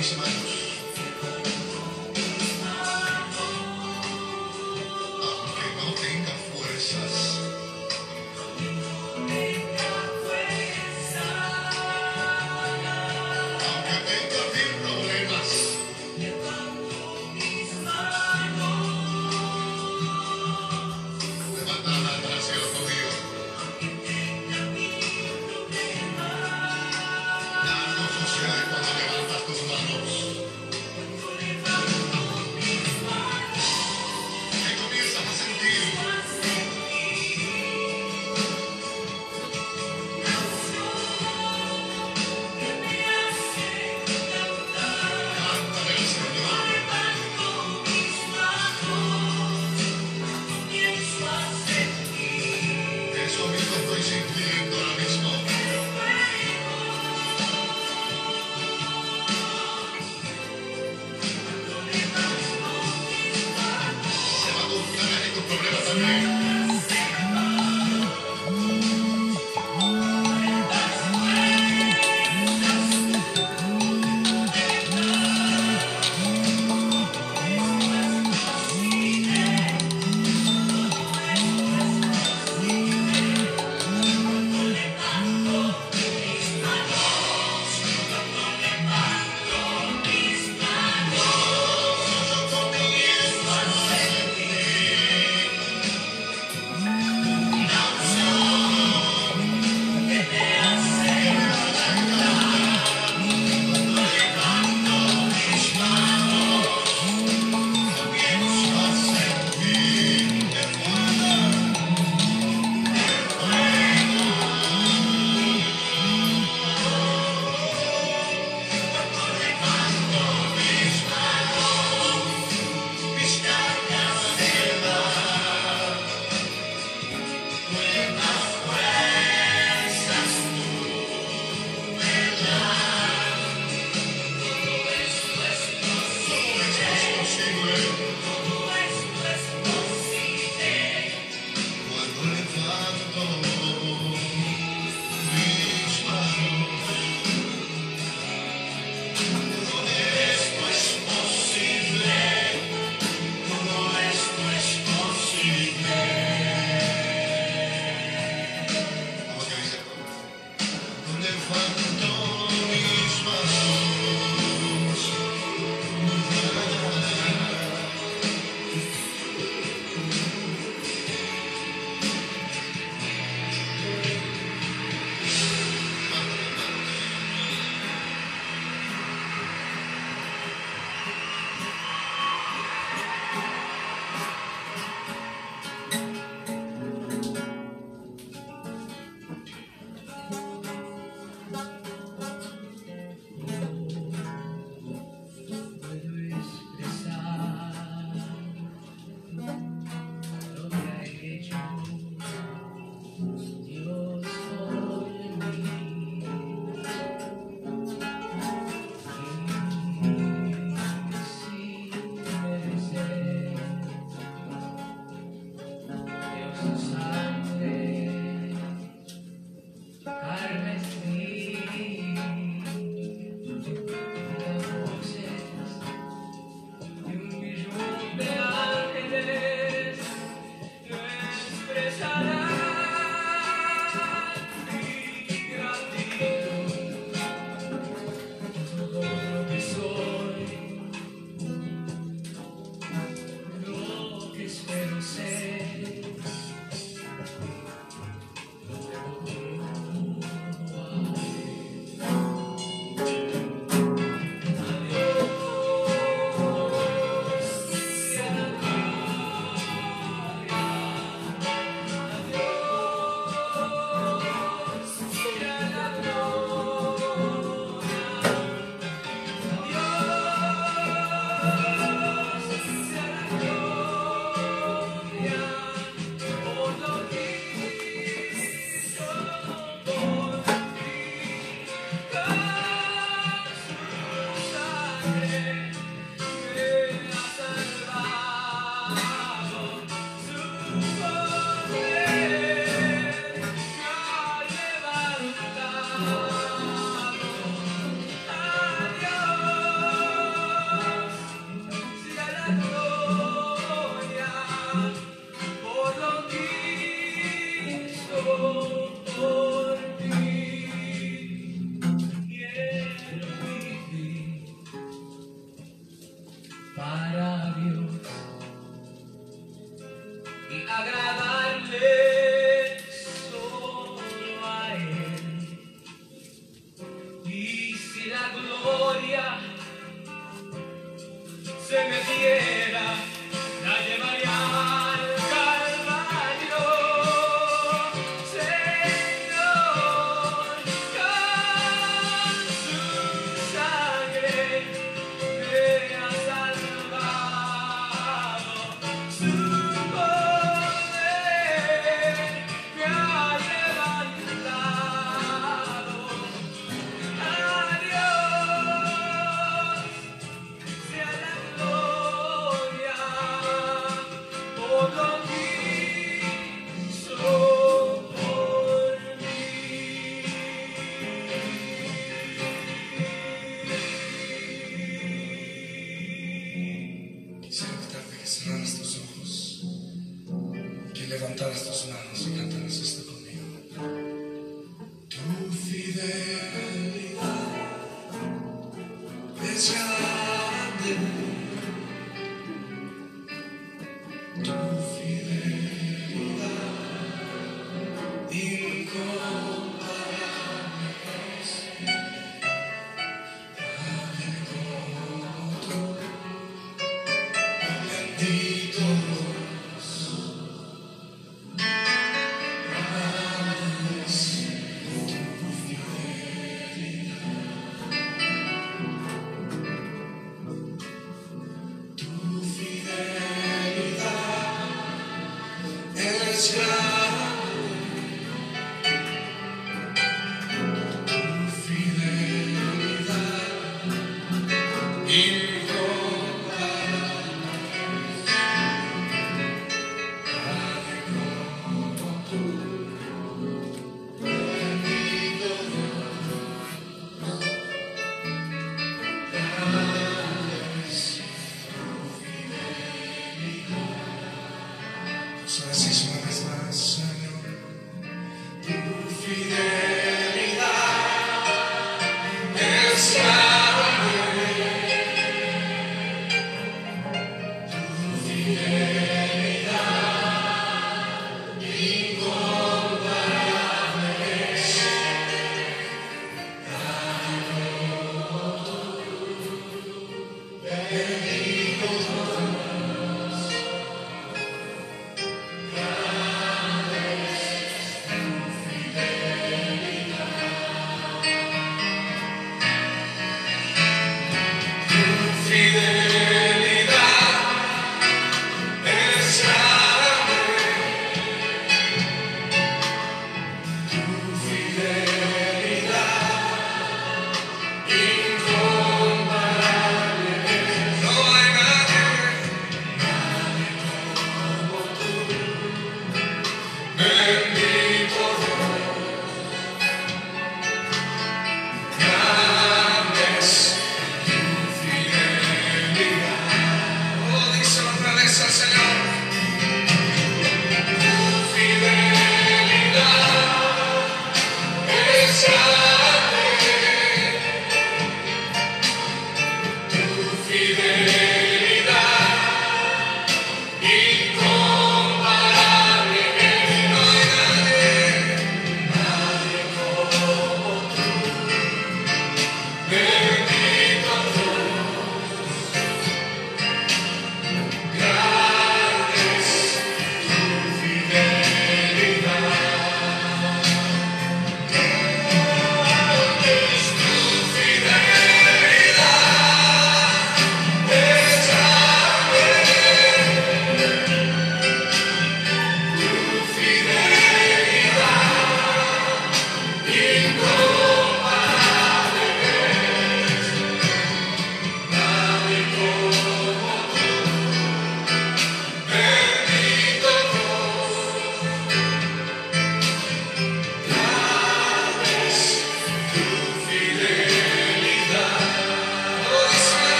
Levanto problemas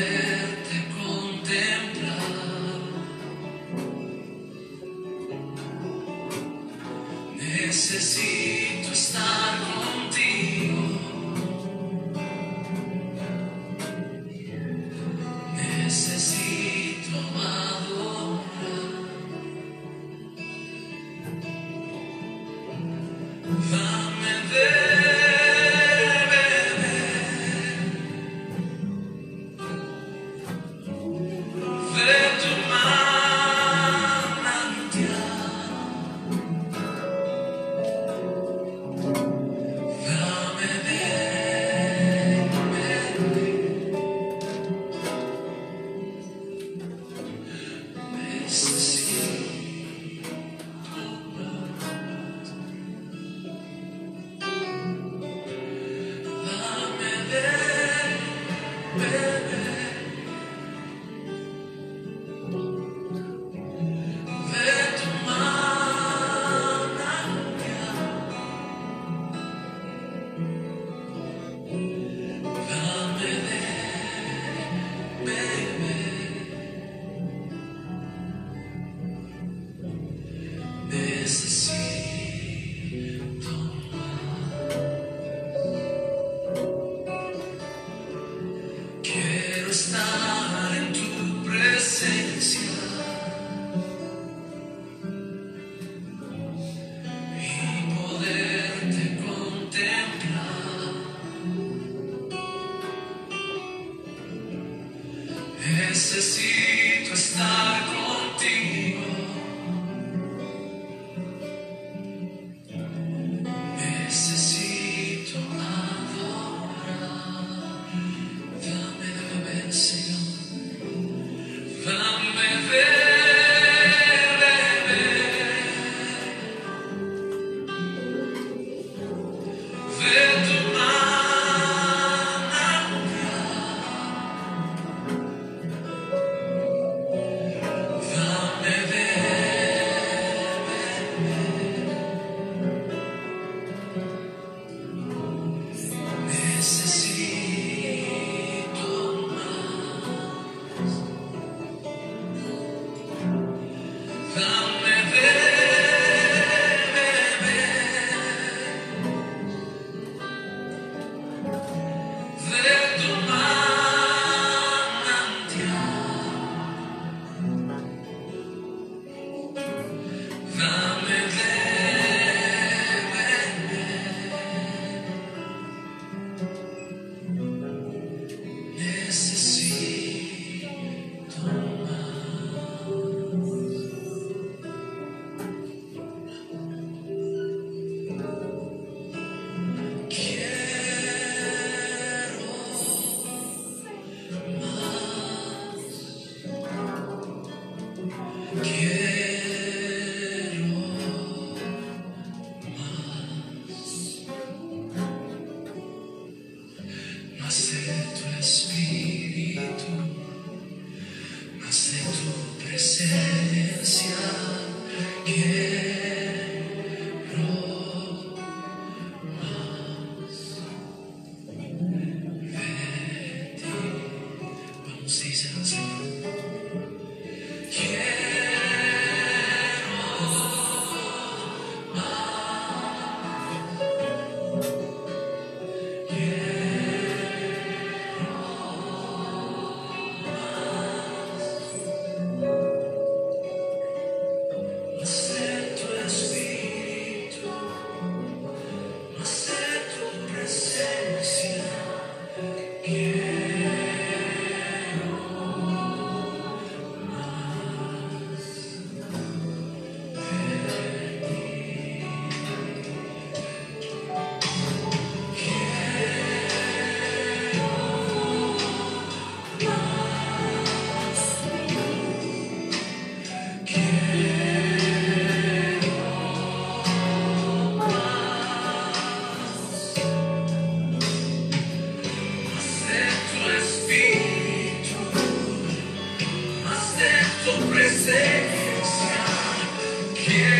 y Quiero